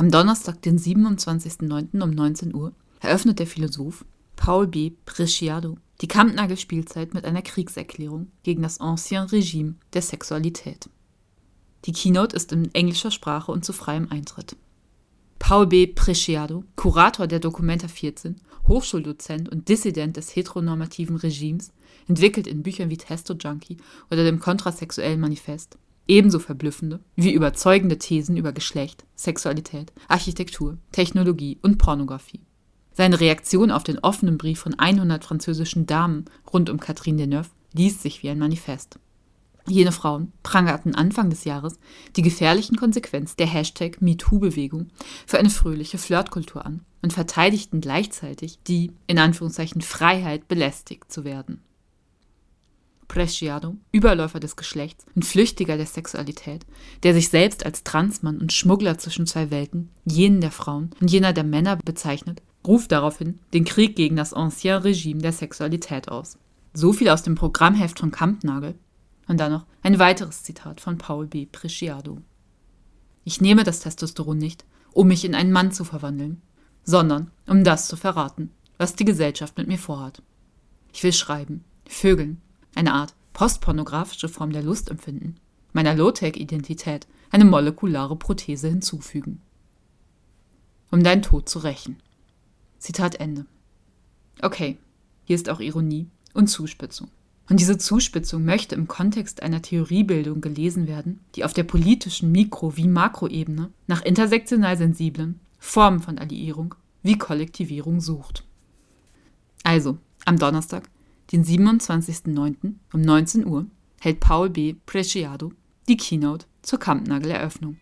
Am Donnerstag, den 27.09. um 19 Uhr, eröffnet der Philosoph Paul B. Preciado die Kampnagel-Spielzeit mit einer Kriegserklärung gegen das Ancien Regime der Sexualität. Die Keynote ist in englischer Sprache und zu freiem Eintritt. Paul B. Preciado, Kurator der Documenta 14, Hochschuldozent und Dissident des heteronormativen Regimes, entwickelt in Büchern wie Testo Junkie oder dem Kontrasexuellen Manifest ebenso verblüffende wie überzeugende Thesen über Geschlecht, Sexualität, Architektur, Technologie und Pornografie. Seine Reaktion auf den offenen Brief von 100 französischen Damen rund um Catherine Deneuve liest sich wie ein Manifest. Jene Frauen prangerten Anfang des Jahres die gefährlichen Konsequenzen der Hashtag MeToo-Bewegung für eine fröhliche Flirtkultur an und verteidigten gleichzeitig die, in Anführungszeichen, Freiheit, belästigt zu werden. Preciado, Überläufer des Geschlechts und Flüchtiger der Sexualität, der sich selbst als Transmann und Schmuggler zwischen zwei Welten, jenen der Frauen und jener der Männer bezeichnet, ruft daraufhin den Krieg gegen das Ancien Regime der Sexualität aus. So viel aus dem Programmheft von Kampnagel. Und dann noch ein weiteres Zitat von Paul B. Preciado. Ich nehme das Testosteron nicht, um mich in einen Mann zu verwandeln, sondern um das zu verraten, was die Gesellschaft mit mir vorhat. Ich will schreiben, vögeln, eine Art postpornografische Form der Lustempfinden, meiner Low-Tech-Identität eine molekulare Prothese hinzufügen. Um deinen Tod zu rächen. Zitat Ende. Okay, hier ist auch Ironie und Zuspitzung. Und diese Zuspitzung möchte im Kontext einer Theoriebildung gelesen werden, die auf der politischen Mikro- wie Makroebene nach intersektional sensiblen Formen von Alliierung wie Kollektivierung sucht. Also, am Donnerstag, den 27.09. um 19 Uhr, hält Paul B. Preciado die Keynote zur Kampnagel-Eröffnung.